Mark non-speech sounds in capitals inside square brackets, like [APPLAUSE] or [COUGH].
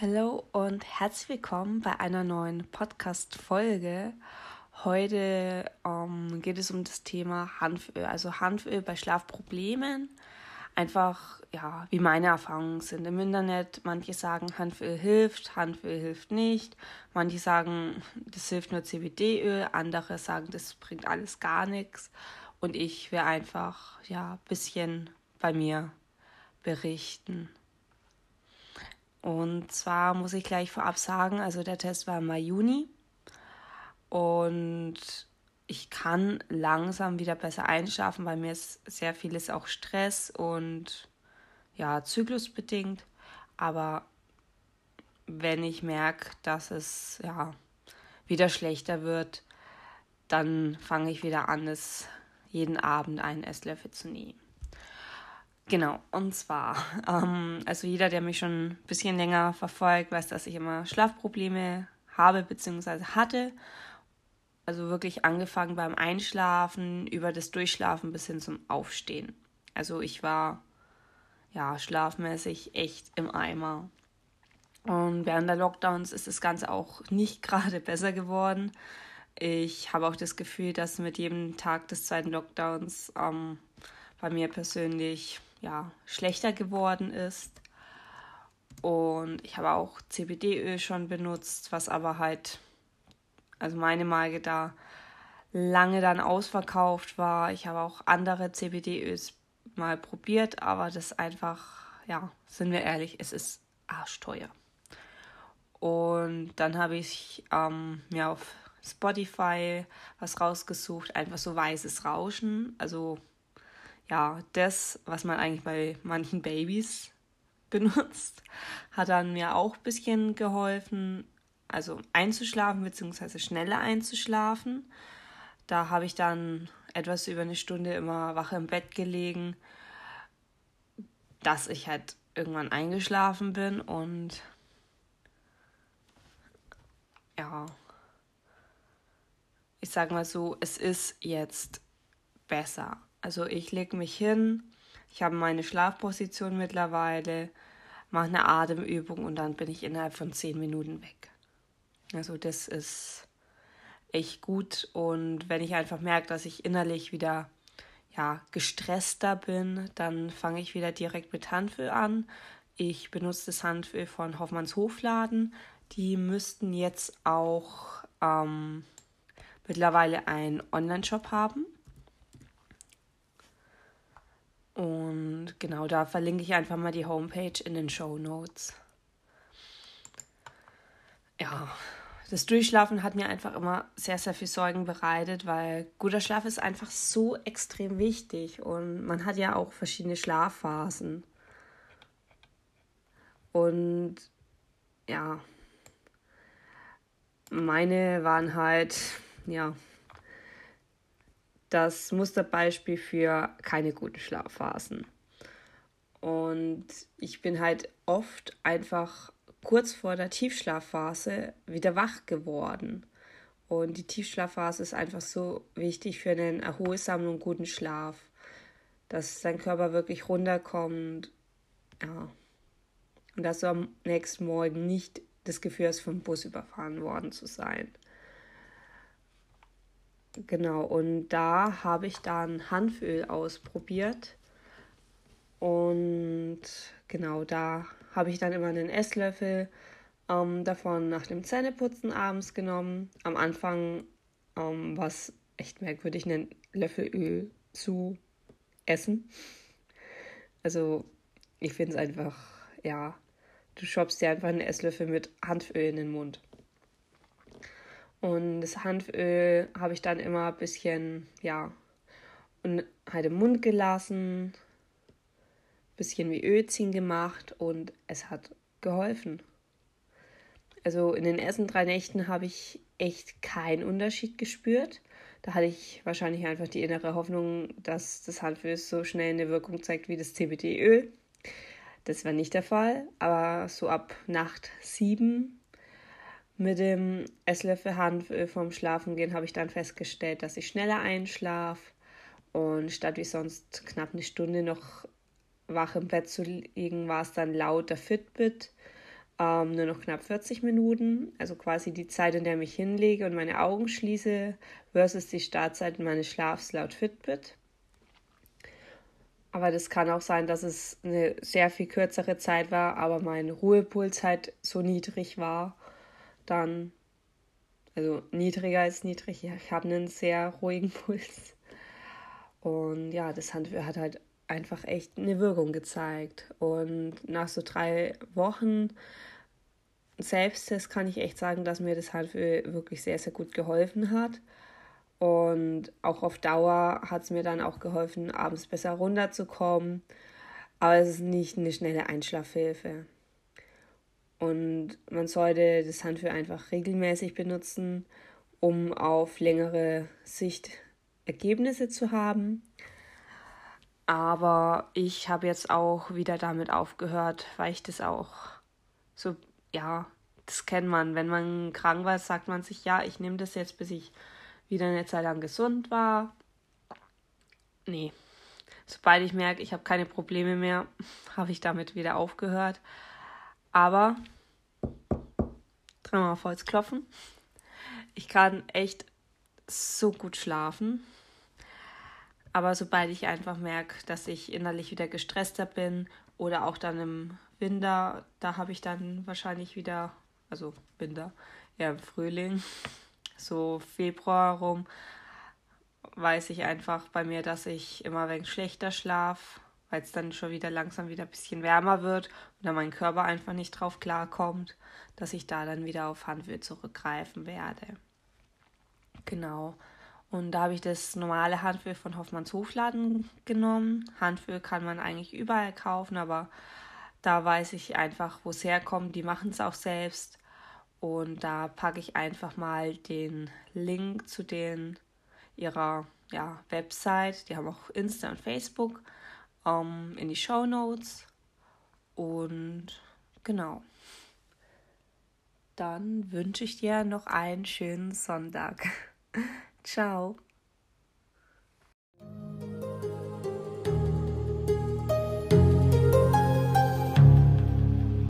Hallo und herzlich willkommen bei einer neuen Podcast-Folge. Heute ähm, geht es um das Thema Hanföl, also Hanföl bei Schlafproblemen. Einfach, ja, wie meine Erfahrungen sind im Internet. Manche sagen, Hanföl hilft, Hanföl hilft nicht. Manche sagen, das hilft nur CBD-Öl. Andere sagen, das bringt alles gar nichts. Und ich will einfach, ja, ein bisschen bei mir berichten. Und zwar muss ich gleich vorab sagen, also der Test war im Mai, Juni. Und ich kann langsam wieder besser einschlafen, weil mir ist sehr vieles auch Stress und ja, zyklusbedingt. Aber wenn ich merke, dass es ja wieder schlechter wird, dann fange ich wieder an, es jeden Abend einen Esslöffel zu nehmen. Genau, und zwar, [LAUGHS] ähm, also jeder, der mich schon ein bisschen länger verfolgt, weiß, dass ich immer Schlafprobleme habe bzw. hatte. Also wirklich angefangen beim Einschlafen, über das Durchschlafen bis hin zum Aufstehen. Also ich war ja schlafmäßig echt im Eimer. Und während der Lockdowns ist das Ganze auch nicht [LAUGHS] gerade besser geworden. Ich habe auch das Gefühl, dass mit jedem Tag des zweiten Lockdowns ähm, bei mir persönlich ja, schlechter geworden ist. Und ich habe auch CBD-Öl schon benutzt, was aber halt, also meine Marke da lange dann ausverkauft war. Ich habe auch andere CBD-Öls mal probiert, aber das einfach, ja, sind wir ehrlich, es ist arschteuer. Und dann habe ich ähm, mir auf Spotify was rausgesucht, einfach so weißes Rauschen. Also ja, das, was man eigentlich bei manchen Babys [LAUGHS] benutzt, hat dann mir auch ein bisschen geholfen, also einzuschlafen bzw. schneller einzuschlafen. Da habe ich dann etwas über eine Stunde immer wach im Bett gelegen, dass ich halt irgendwann eingeschlafen bin und ja, ich sage mal so, es ist jetzt besser. Also ich lege mich hin, ich habe meine Schlafposition mittlerweile, mache eine Atemübung und dann bin ich innerhalb von zehn Minuten weg. Also das ist echt gut und wenn ich einfach merke, dass ich innerlich wieder ja, gestresster bin, dann fange ich wieder direkt mit Hanföl an. Ich benutze das Hanföl von Hoffmanns Hofladen. Die müssten jetzt auch ähm, mittlerweile einen Online-Shop haben. Und genau da verlinke ich einfach mal die Homepage in den Show Notes. Ja, das Durchschlafen hat mir einfach immer sehr, sehr viel Sorgen bereitet, weil guter Schlaf ist einfach so extrem wichtig und man hat ja auch verschiedene Schlafphasen. Und ja, meine waren halt ja, das Musterbeispiel für keine guten Schlafphasen. Und ich bin halt oft einfach kurz vor der Tiefschlafphase wieder wach geworden. Und die Tiefschlafphase ist einfach so wichtig für einen erholsamen und guten Schlaf, dass dein Körper wirklich runterkommt. Ja. Und dass du am nächsten Morgen nicht das Gefühl hast, vom Bus überfahren worden zu sein. Genau, und da habe ich dann Hanföl ausprobiert. Und genau, da habe ich dann immer einen Esslöffel ähm, davon nach dem Zähneputzen abends genommen. Am Anfang ähm, war es echt merkwürdig, einen Löffel Öl zu essen. Also, ich finde es einfach, ja, du schopst dir einfach einen Esslöffel mit Hanföl in den Mund. Und das Hanföl habe ich dann immer ein bisschen, ja, und halt im Mund gelassen, bisschen wie Öl ziehen gemacht und es hat geholfen. Also in den ersten drei Nächten habe ich echt keinen Unterschied gespürt. Da hatte ich wahrscheinlich einfach die innere Hoffnung, dass das Hanföl so schnell eine Wirkung zeigt wie das CBD-Öl. Das war nicht der Fall, aber so ab Nacht sieben mit dem Esslöffel Hanföl vorm Schlafengehen habe ich dann festgestellt, dass ich schneller einschlafe Und statt wie sonst knapp eine Stunde noch wach im Bett zu liegen, war es dann laut der Fitbit ähm, nur noch knapp 40 Minuten. Also quasi die Zeit, in der ich mich hinlege und meine Augen schließe, versus die Startzeit meines Schlafs laut Fitbit. Aber das kann auch sein, dass es eine sehr viel kürzere Zeit war, aber mein Ruhepuls halt so niedrig war. Dann, also niedriger als niedrig. Ich habe einen sehr ruhigen [LAUGHS] Puls. Und ja, das Handwerk hat halt einfach echt eine Wirkung gezeigt. Und nach so drei Wochen Selbsttest kann ich echt sagen, dass mir das Handwerk wirklich sehr, sehr gut geholfen hat. Und auch auf Dauer hat es mir dann auch geholfen, abends besser runterzukommen. Aber es ist nicht eine schnelle Einschlafhilfe. Und man sollte das Handwerk einfach regelmäßig benutzen, um auf längere Sicht Ergebnisse zu haben. Aber ich habe jetzt auch wieder damit aufgehört, weil ich das auch so, ja, das kennt man. Wenn man krank war, sagt man sich, ja, ich nehme das jetzt, bis ich wieder eine Zeit lang gesund war. Nee. Sobald ich merke, ich habe keine Probleme mehr, [LAUGHS] habe ich damit wieder aufgehört. Aber dreimal auf Holz klopfen. Ich kann echt so gut schlafen. Aber sobald ich einfach merke, dass ich innerlich wieder gestresster bin oder auch dann im Winter, da habe ich dann wahrscheinlich wieder, also Winter, ja im Frühling, [LAUGHS] so Februar rum, weiß ich einfach bei mir, dass ich immer ein schlechter schlaf, weil es dann schon wieder langsam wieder ein bisschen wärmer wird und dann mein Körper einfach nicht drauf klarkommt, dass ich da dann wieder auf Handöl zurückgreifen werde. Genau. Und da habe ich das normale Handöl von Hoffmanns Hofladen genommen. Handöl kann man eigentlich überall kaufen, aber da weiß ich einfach, wo es herkommt. Die machen es auch selbst. Und da packe ich einfach mal den Link zu den ihrer ja, Website. Die haben auch Insta und Facebook ähm, in die Show Notes. Und genau. Dann wünsche ich dir noch einen schönen Sonntag. [LAUGHS] Ciao.